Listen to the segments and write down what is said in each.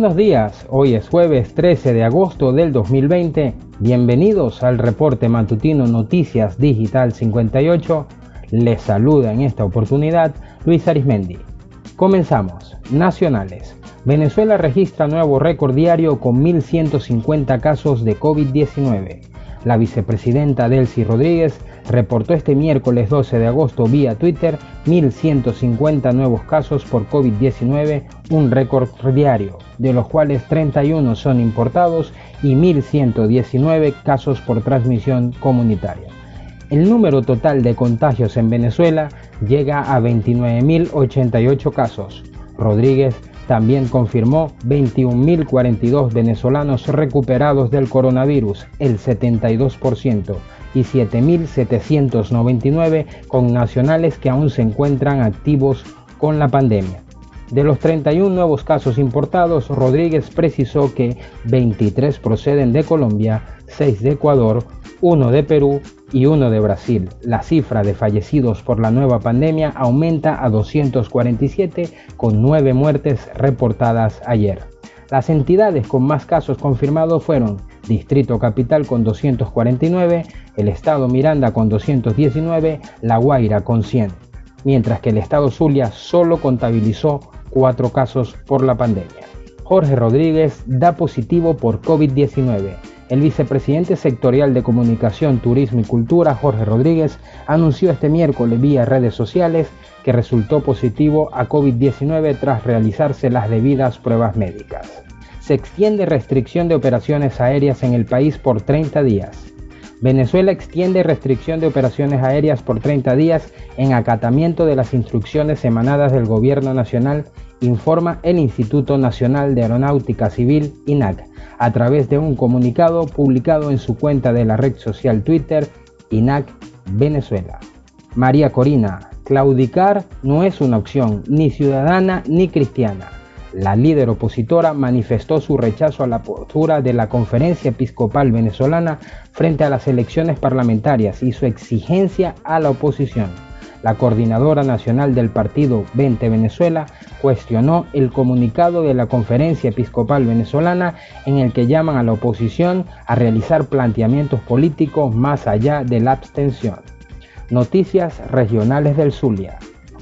buenos días, hoy es jueves 13 de agosto del 2020. Bienvenidos al reporte matutino Noticias Digital 58. Les saluda en esta oportunidad Luis Arismendi. Comenzamos. Nacionales. Venezuela registra nuevo récord diario con 1.150 casos de COVID-19. La vicepresidenta Delcy Rodríguez reportó este miércoles 12 de agosto vía Twitter 1.150 nuevos casos por COVID-19, un récord diario, de los cuales 31 son importados y 1.119 casos por transmisión comunitaria. El número total de contagios en Venezuela llega a 29.088 casos. Rodríguez también confirmó 21.042 venezolanos recuperados del coronavirus, el 72%, y 7.799 con nacionales que aún se encuentran activos con la pandemia. De los 31 nuevos casos importados, Rodríguez precisó que 23 proceden de Colombia, 6 de Ecuador, 1 de Perú y 1 de Brasil. La cifra de fallecidos por la nueva pandemia aumenta a 247 con 9 muertes reportadas ayer. Las entidades con más casos confirmados fueron Distrito Capital con 249, el Estado Miranda con 219, La Guaira con 100, mientras que el Estado Zulia solo contabilizó 4 casos por la pandemia. Jorge Rodríguez da positivo por COVID-19. El vicepresidente sectorial de Comunicación, Turismo y Cultura, Jorge Rodríguez, anunció este miércoles vía redes sociales que resultó positivo a COVID-19 tras realizarse las debidas pruebas médicas. Se extiende restricción de operaciones aéreas en el país por 30 días. Venezuela extiende restricción de operaciones aéreas por 30 días en acatamiento de las instrucciones emanadas del Gobierno Nacional, informa el Instituto Nacional de Aeronáutica Civil, INAC, a través de un comunicado publicado en su cuenta de la red social Twitter, INAC Venezuela. María Corina, claudicar no es una opción ni ciudadana ni cristiana. La líder opositora manifestó su rechazo a la postura de la Conferencia Episcopal Venezolana frente a las elecciones parlamentarias y su exigencia a la oposición. La coordinadora nacional del partido 20 Venezuela cuestionó el comunicado de la Conferencia Episcopal Venezolana en el que llaman a la oposición a realizar planteamientos políticos más allá de la abstención. Noticias regionales del Zulia.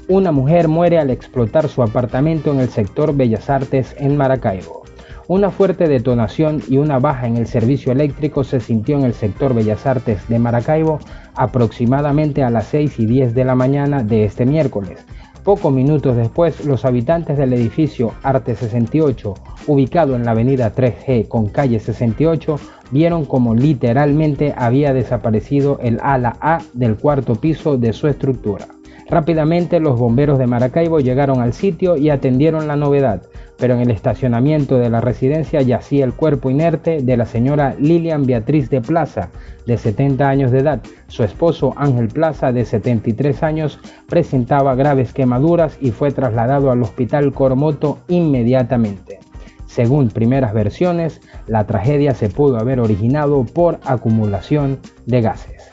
Una mujer muere al explotar su apartamento en el sector Bellas Artes en Maracaibo. Una fuerte detonación y una baja en el servicio eléctrico se sintió en el sector Bellas Artes de Maracaibo aproximadamente a las 6 y 10 de la mañana de este miércoles. Pocos minutos después, los habitantes del edificio Arte 68, ubicado en la avenida 3G con calle 68, vieron como literalmente había desaparecido el ala A del cuarto piso de su estructura. Rápidamente los bomberos de Maracaibo llegaron al sitio y atendieron la novedad, pero en el estacionamiento de la residencia yacía el cuerpo inerte de la señora Lilian Beatriz de Plaza, de 70 años de edad. Su esposo Ángel Plaza, de 73 años, presentaba graves quemaduras y fue trasladado al hospital Coromoto inmediatamente. Según primeras versiones, la tragedia se pudo haber originado por acumulación de gases.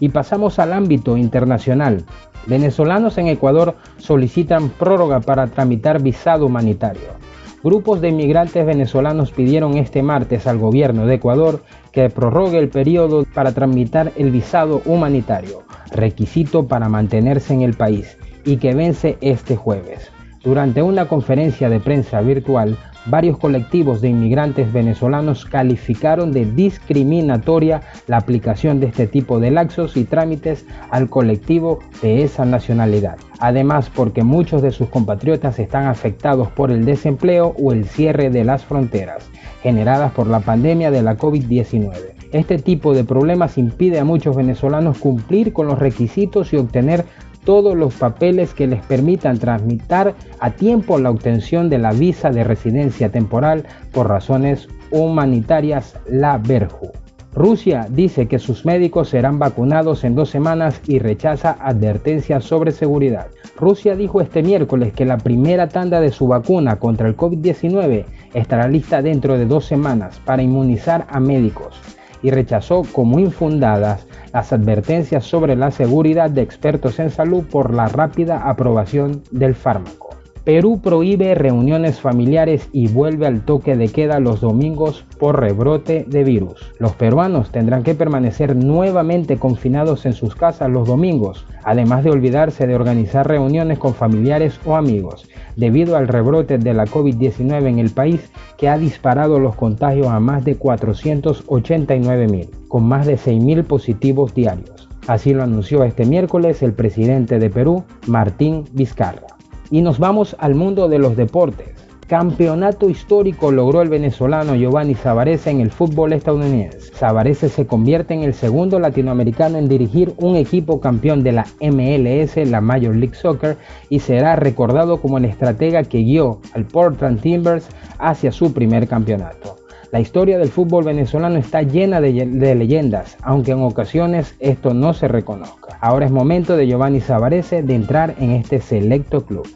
Y pasamos al ámbito internacional. Venezolanos en Ecuador solicitan prórroga para tramitar visado humanitario. Grupos de inmigrantes venezolanos pidieron este martes al gobierno de Ecuador que prorrogue el periodo para tramitar el visado humanitario, requisito para mantenerse en el país, y que vence este jueves. Durante una conferencia de prensa virtual, varios colectivos de inmigrantes venezolanos calificaron de discriminatoria la aplicación de este tipo de laxos y trámites al colectivo de esa nacionalidad. Además, porque muchos de sus compatriotas están afectados por el desempleo o el cierre de las fronteras, generadas por la pandemia de la COVID-19. Este tipo de problemas impide a muchos venezolanos cumplir con los requisitos y obtener todos los papeles que les permitan transmitir a tiempo la obtención de la visa de residencia temporal por razones humanitarias, la VERJU. Rusia dice que sus médicos serán vacunados en dos semanas y rechaza advertencias sobre seguridad. Rusia dijo este miércoles que la primera tanda de su vacuna contra el COVID-19 estará lista dentro de dos semanas para inmunizar a médicos y rechazó como infundadas las advertencias sobre la seguridad de expertos en salud por la rápida aprobación del fármaco. Perú prohíbe reuniones familiares y vuelve al toque de queda los domingos por rebrote de virus. Los peruanos tendrán que permanecer nuevamente confinados en sus casas los domingos, además de olvidarse de organizar reuniones con familiares o amigos, debido al rebrote de la COVID-19 en el país que ha disparado los contagios a más de 489 mil, con más de 6 mil positivos diarios. Así lo anunció este miércoles el presidente de Perú, Martín Vizcarra. Y nos vamos al mundo de los deportes. Campeonato histórico logró el venezolano Giovanni Savarese en el fútbol estadounidense. Savarese se convierte en el segundo latinoamericano en dirigir un equipo campeón de la MLS, la Major League Soccer, y será recordado como el estratega que guió al Portland Timbers hacia su primer campeonato. La historia del fútbol venezolano está llena de, leyendas, aunque en ocasiones esto no se reconozca. Ahora es momento de Giovanni Savarese de entrar en este selecto club.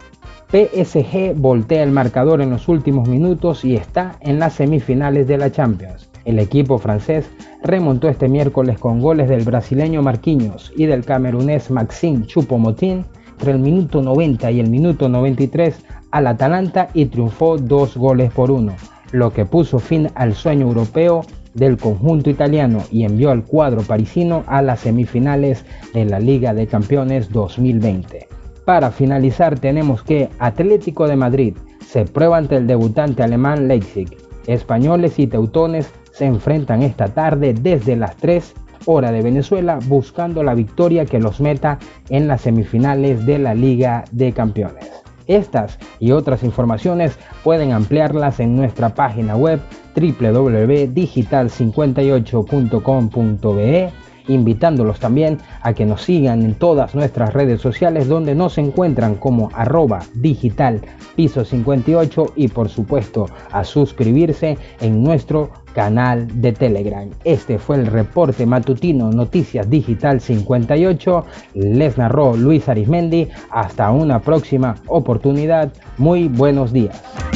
PSG voltea el marcador en los últimos minutos y está en las semifinales de la Champions. El equipo francés remontó este miércoles con goles del brasileño Marquinhos y del camerunés Maxime Choupo-Moting entre el minuto 90 y el minuto 93 al Atalanta y triunfó dos goles por uno, lo que puso fin al sueño europeo del conjunto italiano y envió al cuadro parisino a las semifinales de la Liga de Campeones 2020. Para finalizar tenemos que Atlético de Madrid se prueba ante el debutante alemán Leipzig. Españoles y teutones se enfrentan esta tarde desde las 3 hora de Venezuela buscando la victoria que los meta en las semifinales de la Liga de Campeones. Estas y otras informaciones pueden ampliarlas en nuestra página web www.digital58.com.be invitándolos también a que nos sigan en todas nuestras redes sociales donde nos encuentran como arroba digital piso 58 y por supuesto a suscribirse en nuestro canal de Telegram. Este fue el reporte matutino Noticias Digital 58. Les narró Luis Arismendi. Hasta una próxima oportunidad. Muy buenos días.